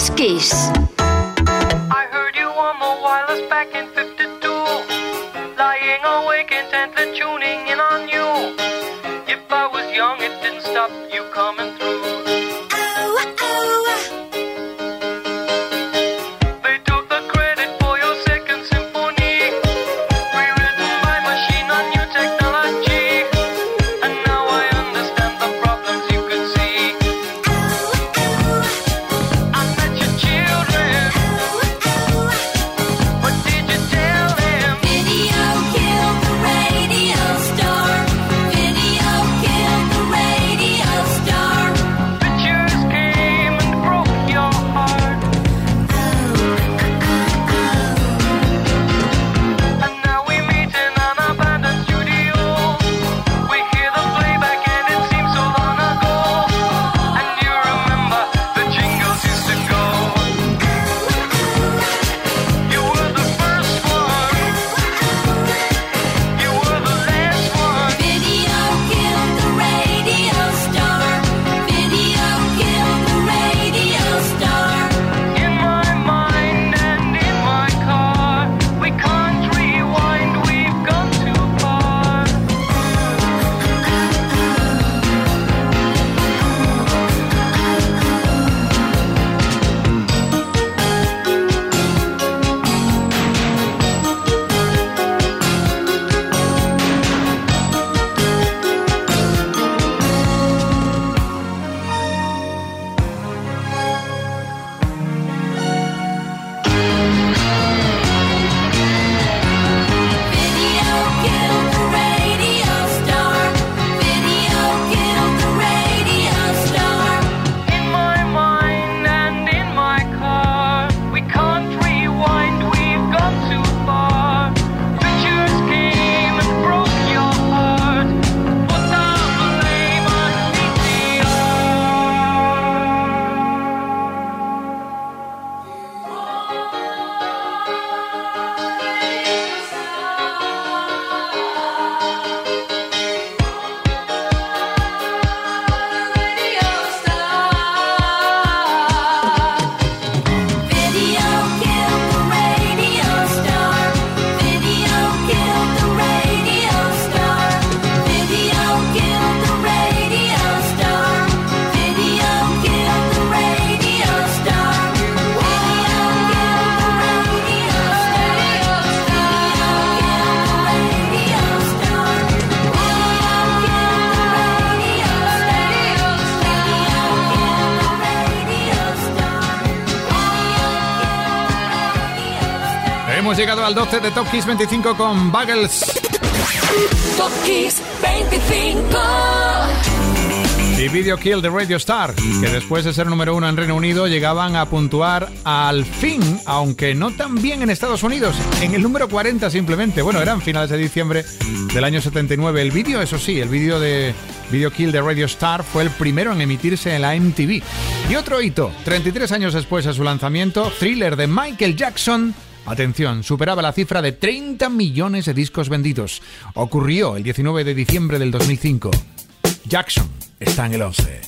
Chef's Kiss. I heard you on the wireless back in 52, lying awake intently tuning in on you. If I was young, it didn't stop. Llegado al 12 de Top Kiss 25 con Buggles. Top Kiss 25. Y Video Kill de Radio Star, que después de ser número uno en Reino Unido llegaban a puntuar al fin, aunque no tan bien en Estados Unidos, en el número 40 simplemente. Bueno, eran finales de diciembre del año 79. El vídeo, eso sí, el vídeo de Video Kill de Radio Star fue el primero en emitirse en la MTV. Y otro hito, 33 años después de su lanzamiento, Thriller de Michael Jackson Atención, superaba la cifra de 30 millones de discos vendidos. Ocurrió el 19 de diciembre del 2005. Jackson está en el 11.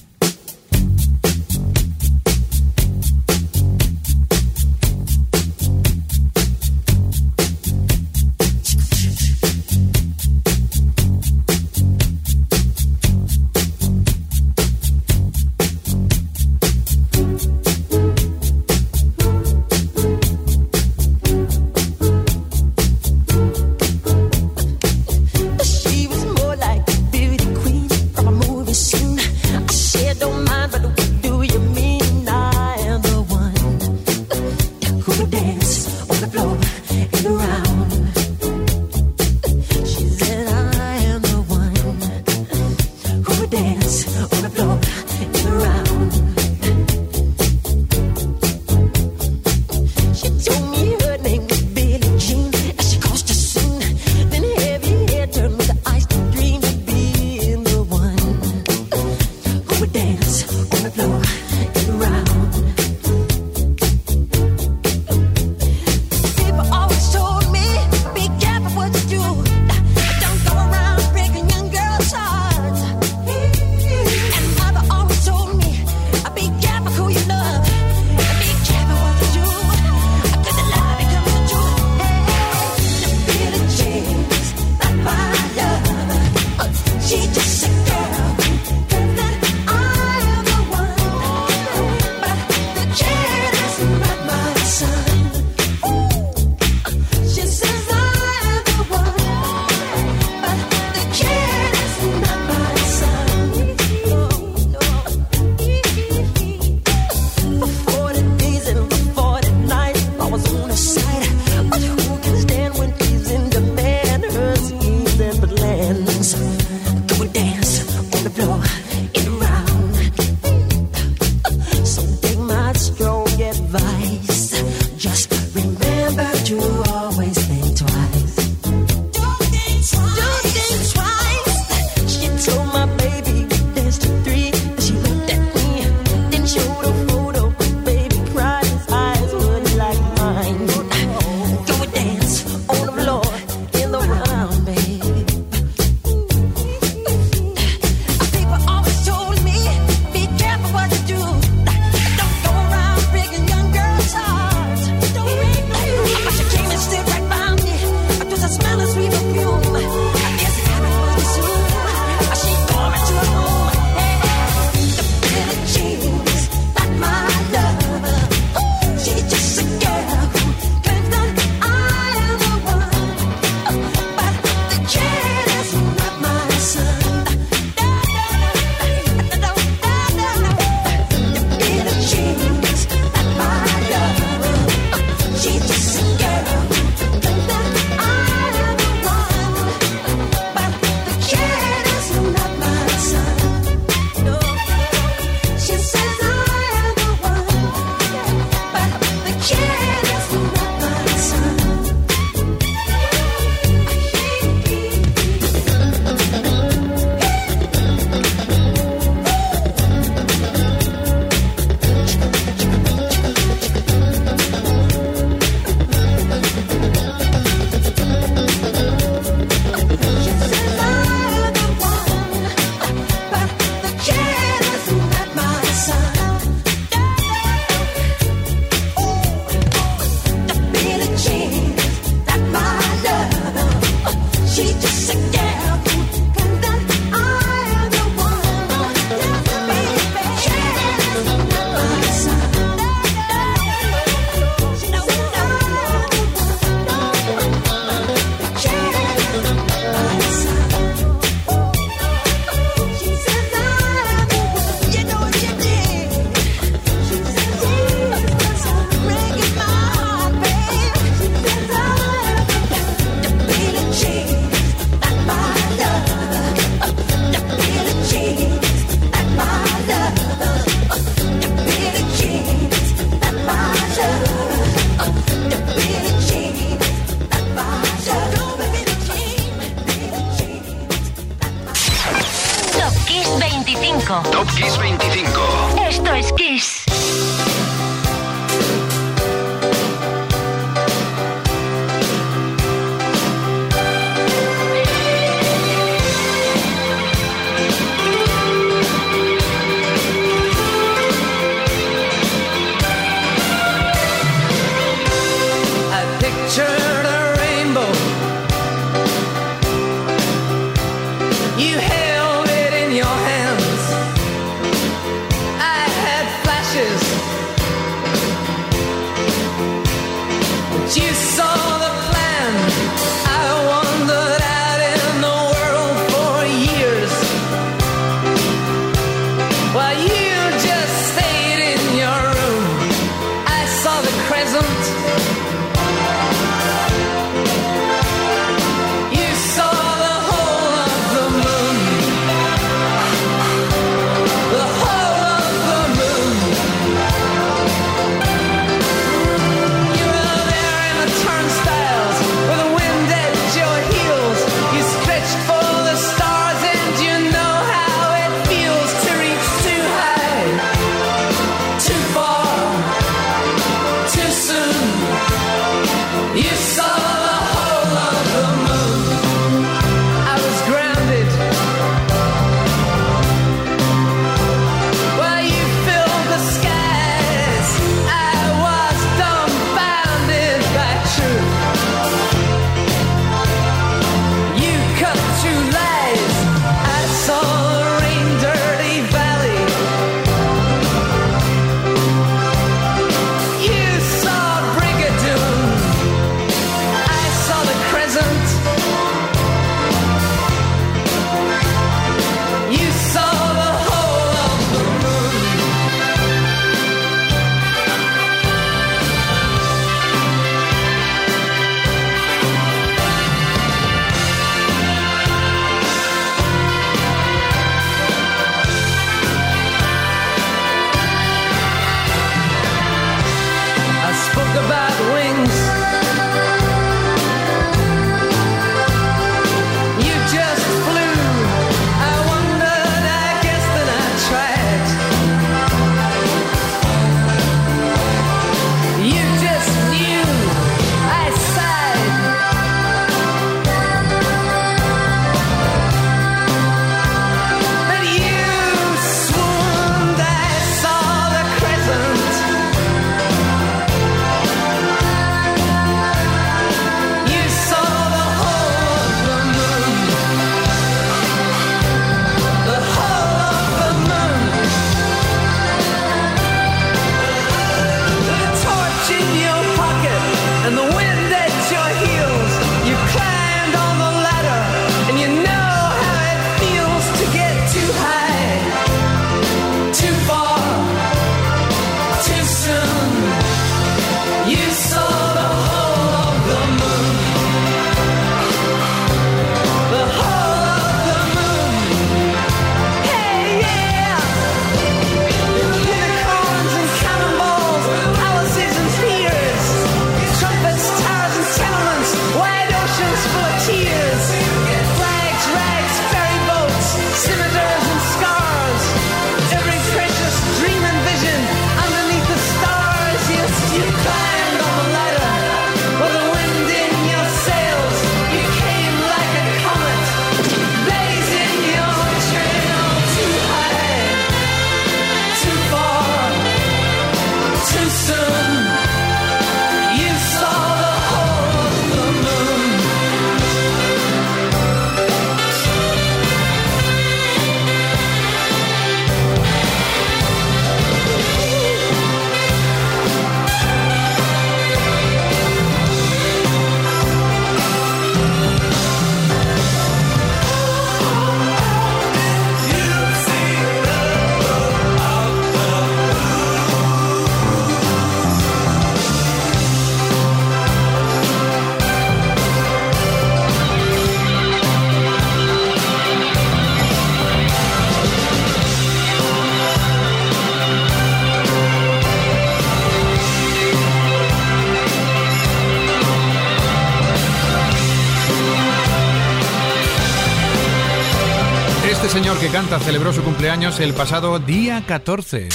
Señor que canta celebró su cumpleaños el pasado día 14.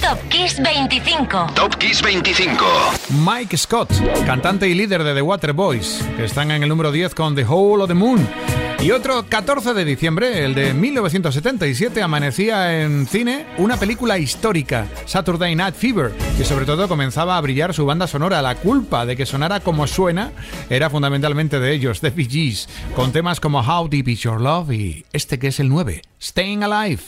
Top Kiss 25. Top Kiss 25. Mike Scott, cantante y líder de The Water Boys, que están en el número 10 con The Hole of the Moon. Y otro 14 de diciembre, el de 1977, amanecía en cine una película histórica, Saturday Night Fever, que sobre todo comenzaba a brillar su banda sonora. La culpa de que sonara como suena era fundamentalmente de ellos, The Bee Gees, con temas como How Deep Is Your Love y este que es el 9, Staying Alive.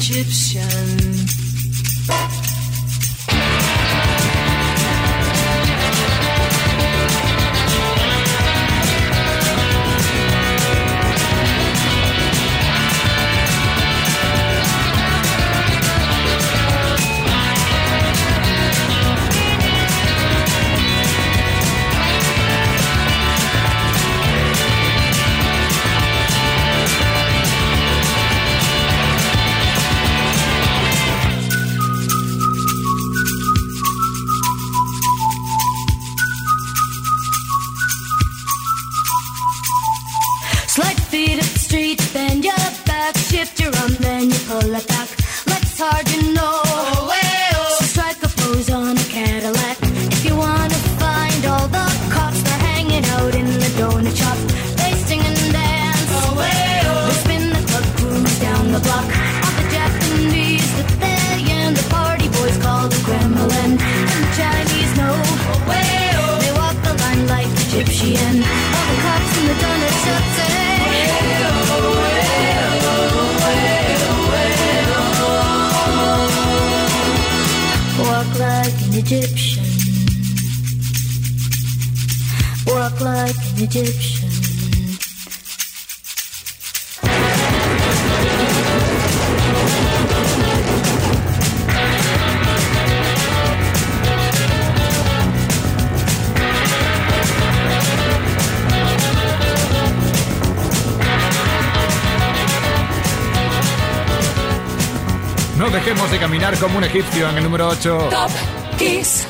chips. Walk like an Egyptian. No dejemos de caminar como un egipcio en el número 8. Top. 25.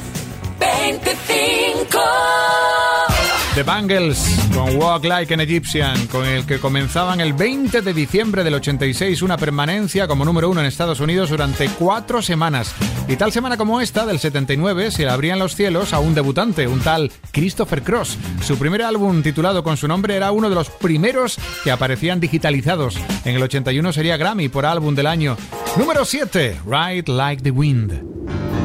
The Bangles con Walk Like an Egyptian, con el que comenzaban el 20 de diciembre del 86 una permanencia como número uno en Estados Unidos durante cuatro semanas. Y tal semana como esta, del 79, se abrían los cielos a un debutante, un tal Christopher Cross. Su primer álbum titulado con su nombre era uno de los primeros que aparecían digitalizados. En el 81 sería Grammy por álbum del año. Número 7, Ride Like the Wind.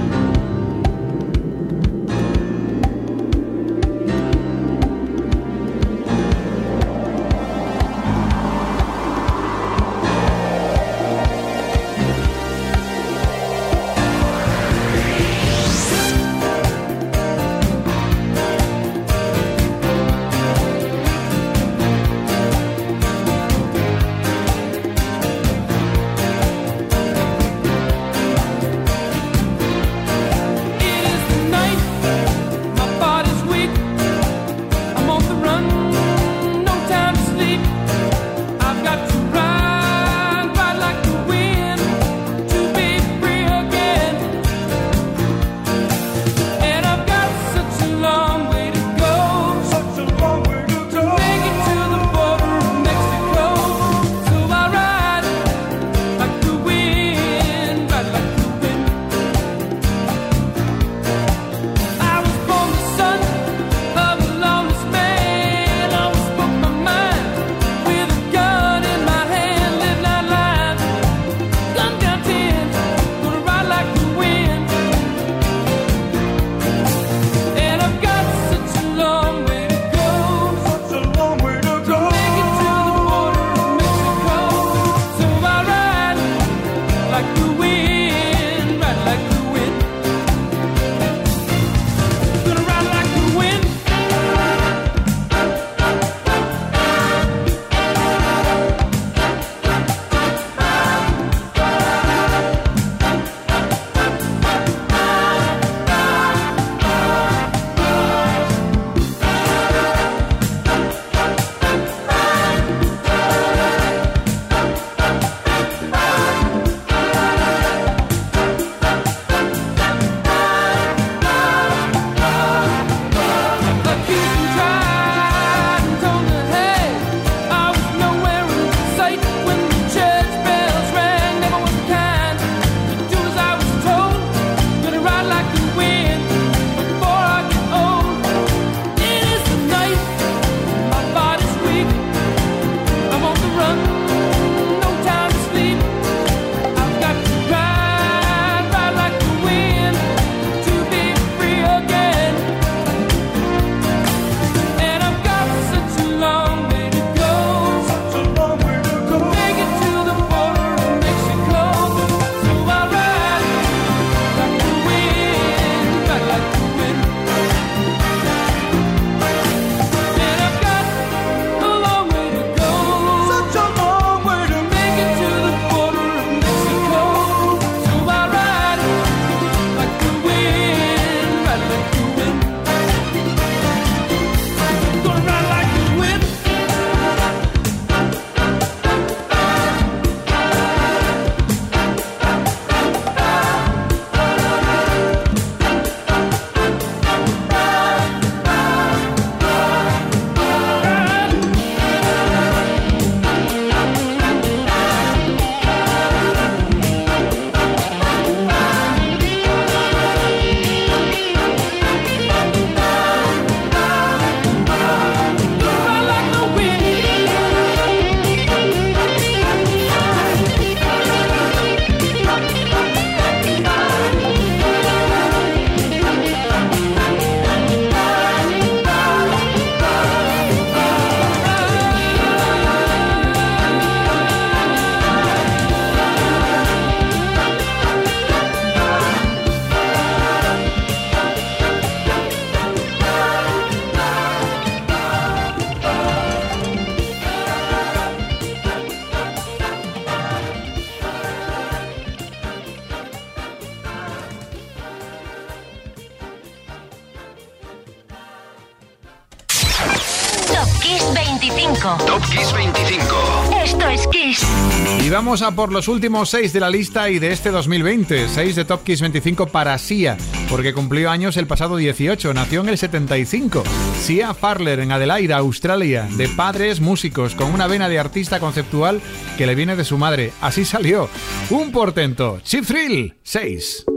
Vamos a por los últimos seis de la lista y de este 2020. Seis de Top Kiss 25 para Sia, porque cumplió años el pasado 18, nació en el 75. Sia Farler en Adelaide, Australia, de padres músicos, con una vena de artista conceptual que le viene de su madre. Así salió. Un portento. Chip Thrill 6.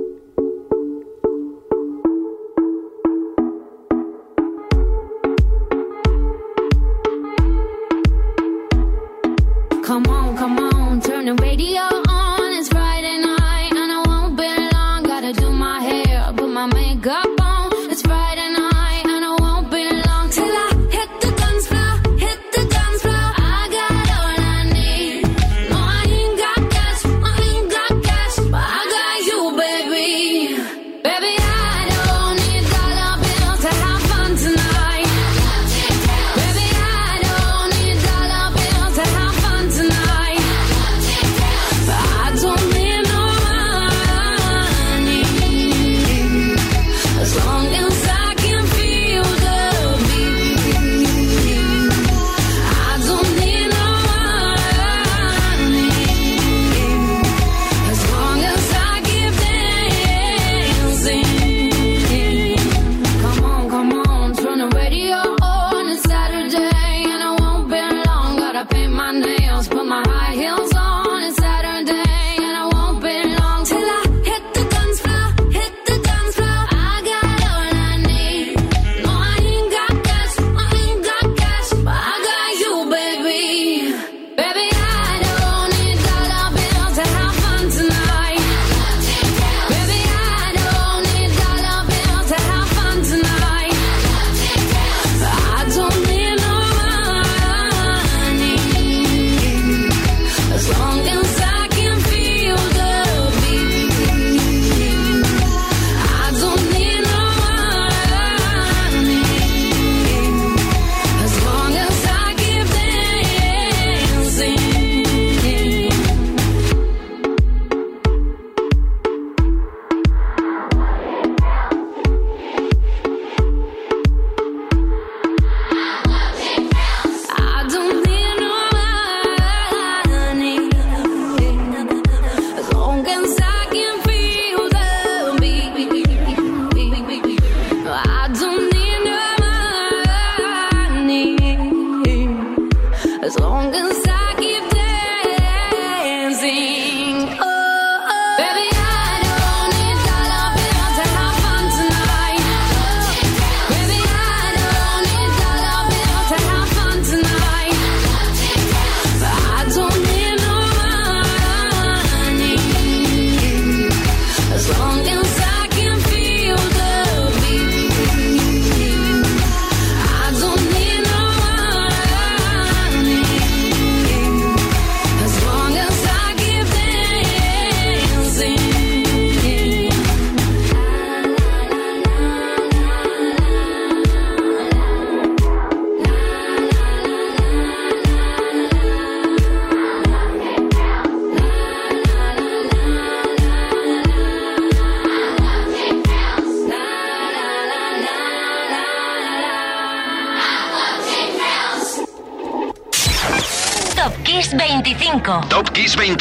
Come on. the radio.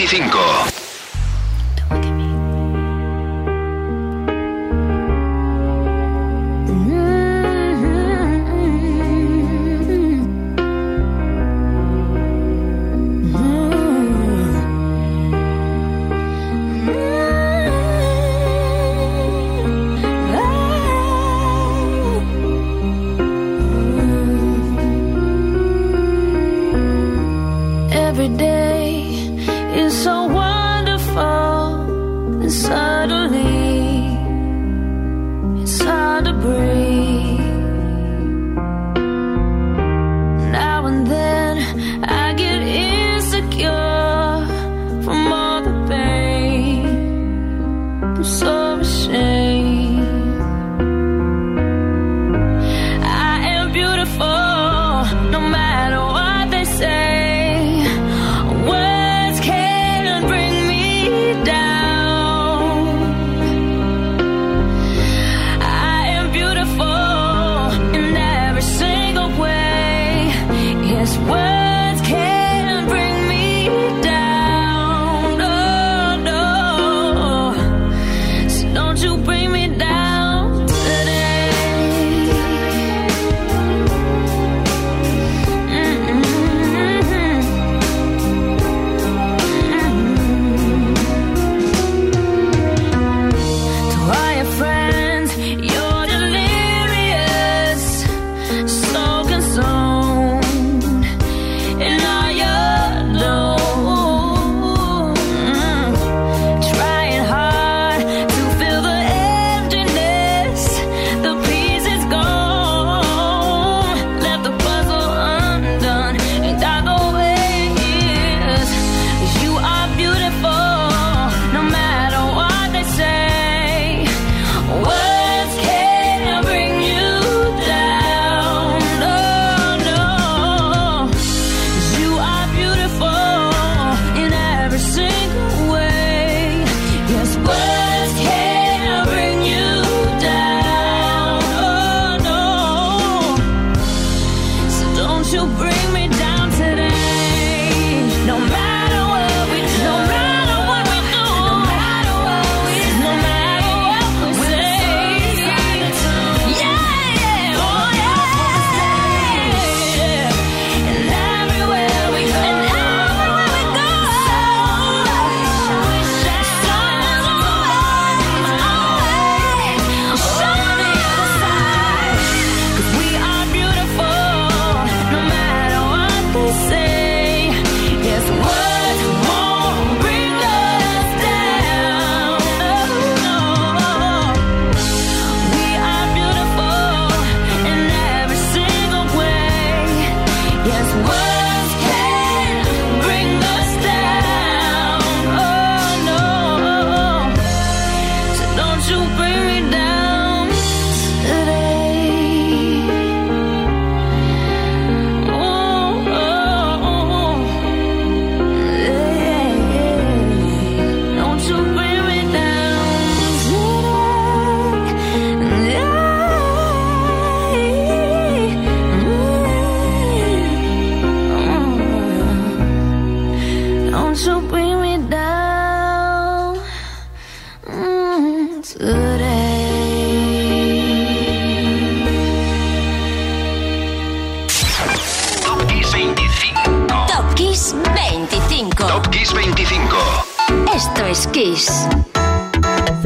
25.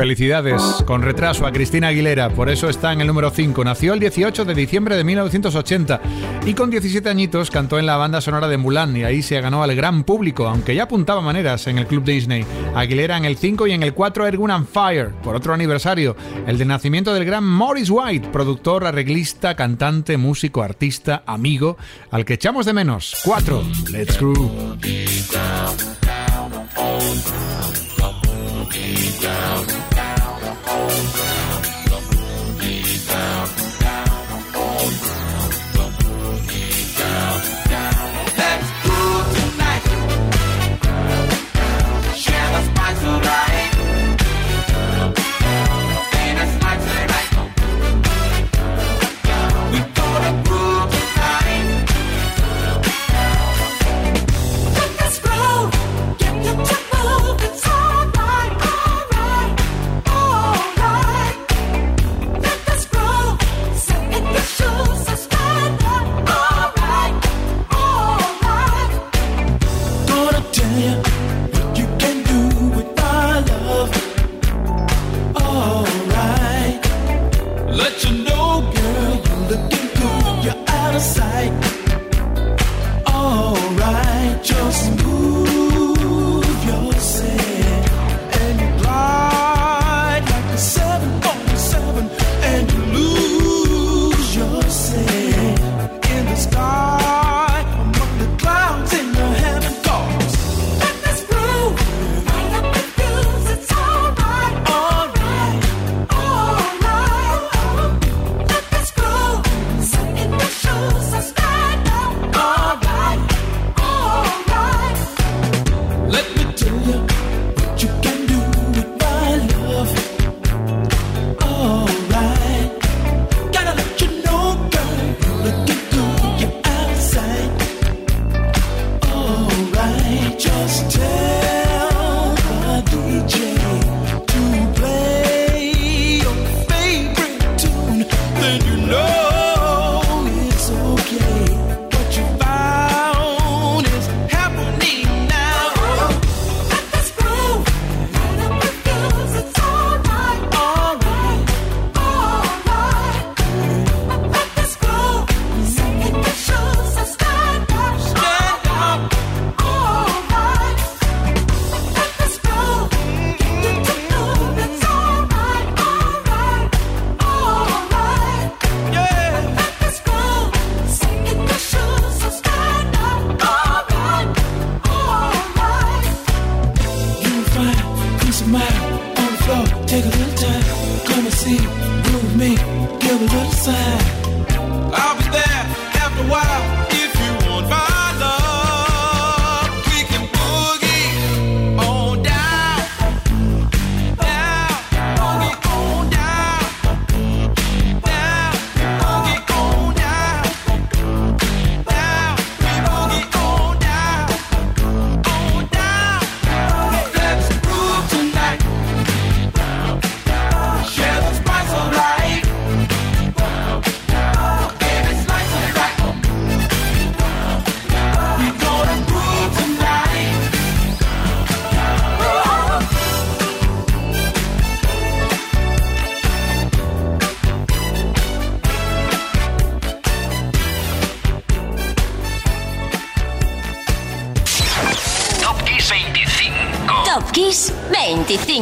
Felicidades, con retraso a Cristina Aguilera, por eso está en el número 5. Nació el 18 de diciembre de 1980 y con 17 añitos cantó en la banda sonora de Mulan y ahí se ganó al gran público, aunque ya apuntaba maneras en el Club Disney. Aguilera en el 5 y en el 4 Ergun and Fire, por otro aniversario, el de nacimiento del gran Morris White, productor, arreglista, cantante, músico, artista, amigo, al que echamos de menos. 4. Let's Groove.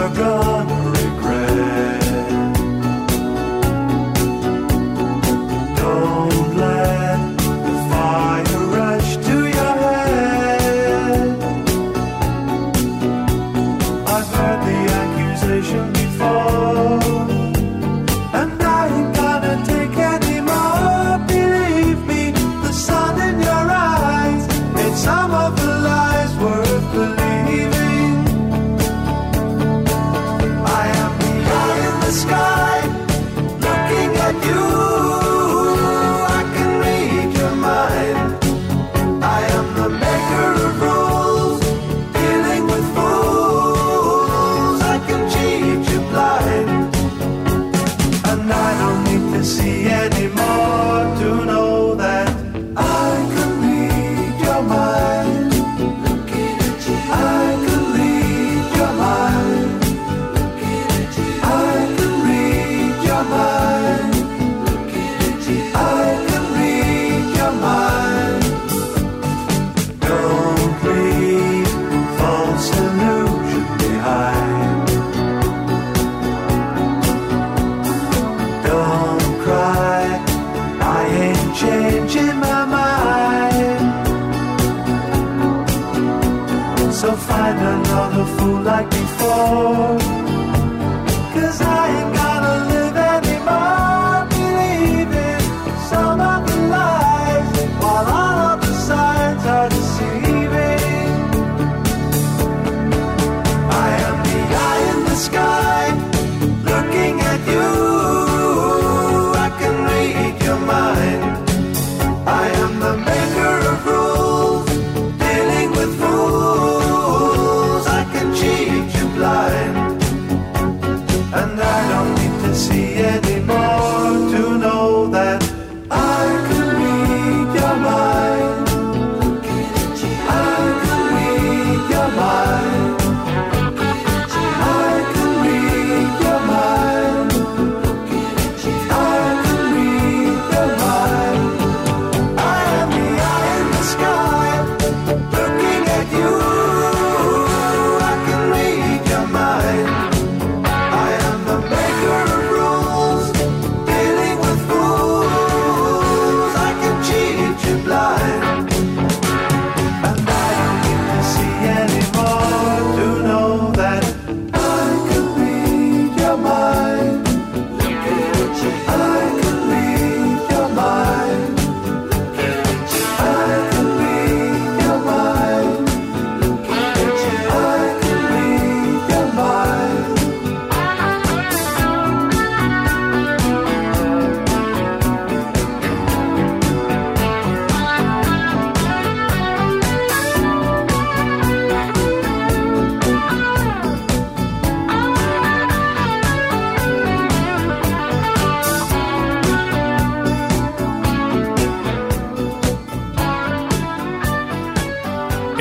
you're gone.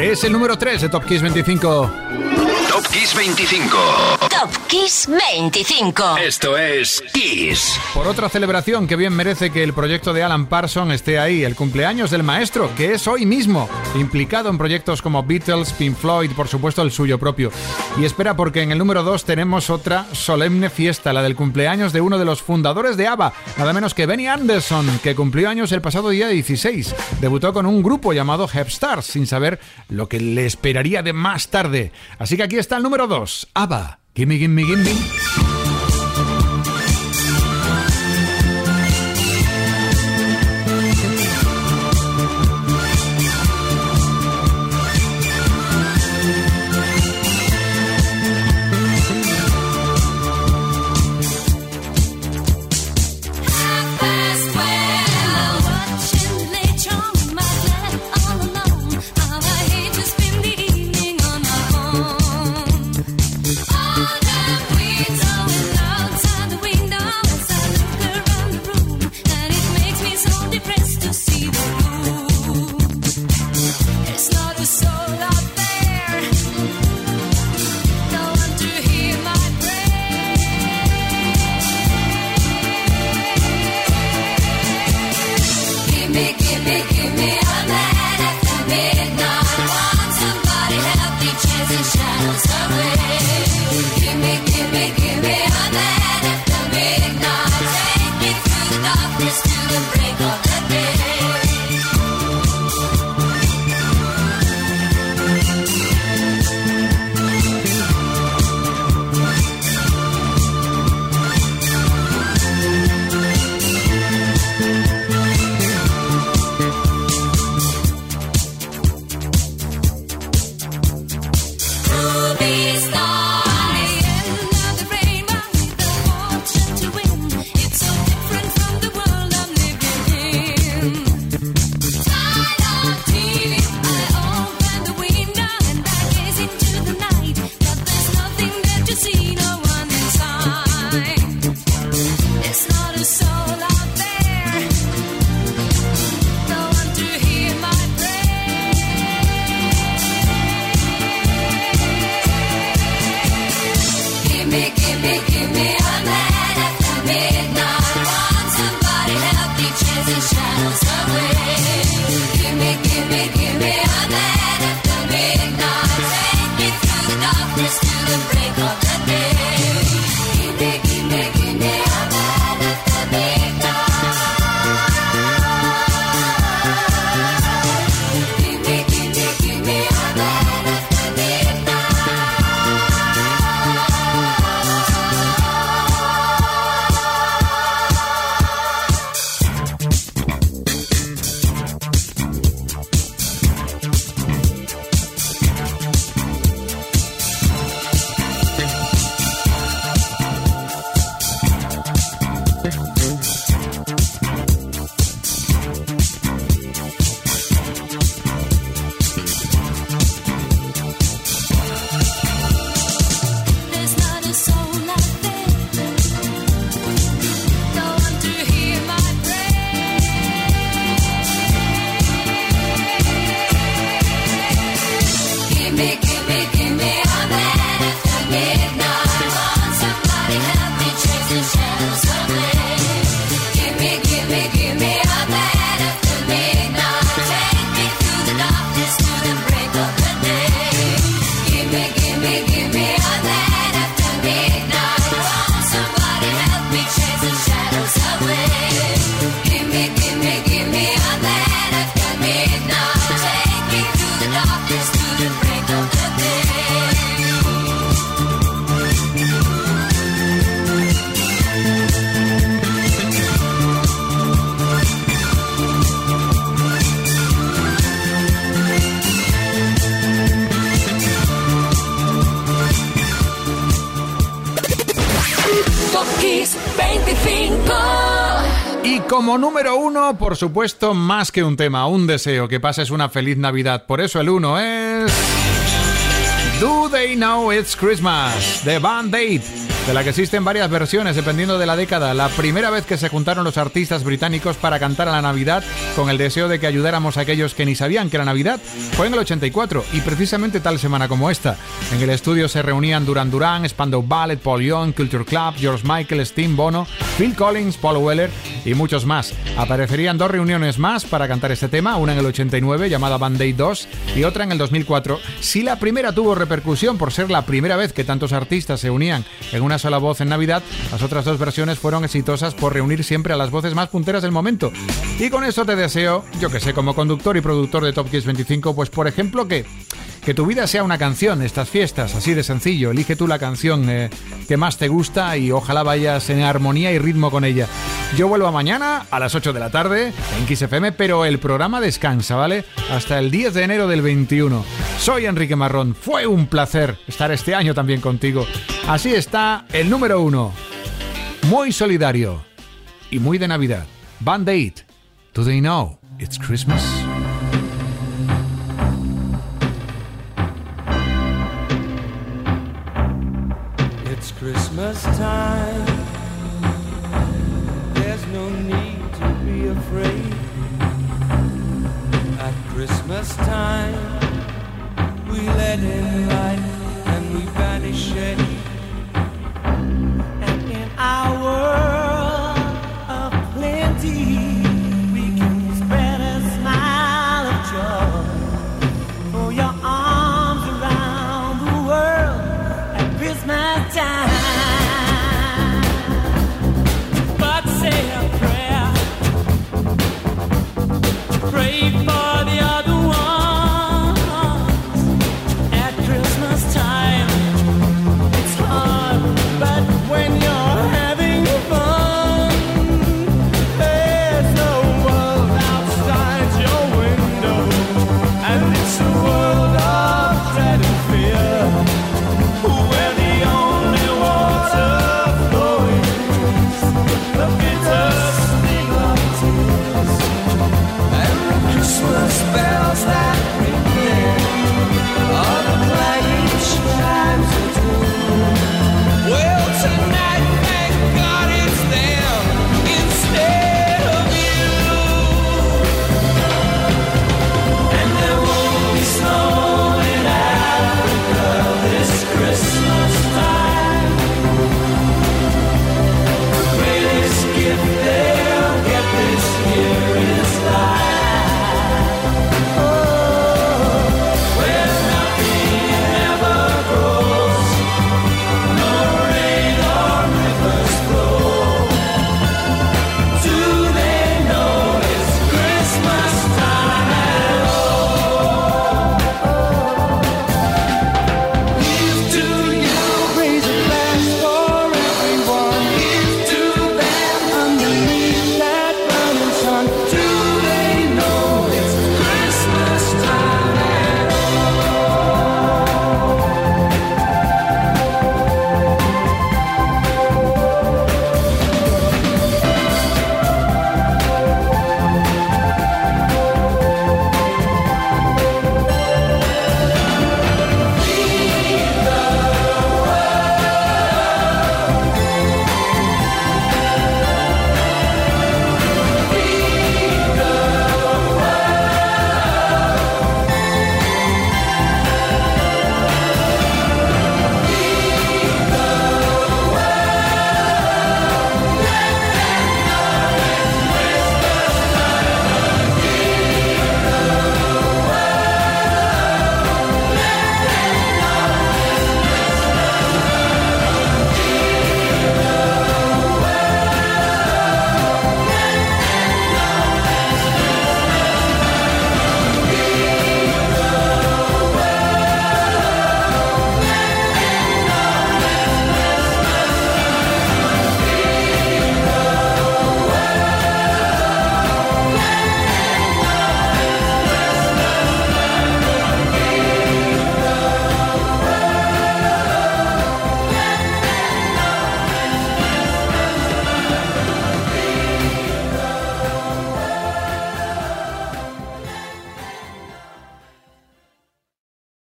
Es el número 3 de Top Kiss 25. Top Kiss 25. Top Kiss 25. Esto es Kiss. Por otra celebración que bien merece que el proyecto de Alan Parson esté ahí, el cumpleaños del maestro, que es hoy mismo, implicado en proyectos como Beatles, Pink Floyd, por supuesto el suyo propio. Y espera porque en el número 2 tenemos otra solemne fiesta, la del cumpleaños de uno de los fundadores de ABBA, nada menos que Benny Anderson, que cumplió años el pasado día 16. Debutó con un grupo llamado Hep Stars, sin saber lo que le esperaría de más tarde. Así que aquí está el número 2, ABBA. Gimme, gimme, gimme. Por supuesto, más que un tema, un deseo, que pases una feliz Navidad. Por eso el uno es... They Know It's Christmas? de Band Aid, de la que existen varias versiones dependiendo de la década. La primera vez que se juntaron los artistas británicos para cantar a la Navidad con el deseo de que ayudáramos a aquellos que ni sabían que era Navidad fue en el 84 y precisamente tal semana como esta. En el estudio se reunían Duran Duran, Spandau Ballet, Paul Young, Culture Club, George Michael, Steve Bono, Phil Collins, Paul Weller y muchos más. Aparecerían dos reuniones más para cantar este tema, una en el 89 llamada Band Aid 2 y otra en el 2004. Si la primera tuvo repercusión por ser la primera vez que tantos artistas se unían en una sola voz en Navidad, las otras dos versiones fueron exitosas por reunir siempre a las voces más punteras del momento. Y con eso te deseo, yo que sé, como conductor y productor de Top Kiss 25, pues por ejemplo que que tu vida sea una canción, estas fiestas, así de sencillo. Elige tú la canción eh, que más te gusta y ojalá vayas en armonía y ritmo con ella. Yo vuelvo mañana a las 8 de la tarde en Kiss FM, pero el programa descansa, ¿vale? Hasta el 10 de enero del 21. Soy Enrique Marrón. Fue un placer estar este año también contigo. Así está el número uno. Muy solidario y muy de Navidad. Band Aid. Do they know it's Christmas? this time. There's no need to be afraid. At Christmas time, we let in light and we banish it.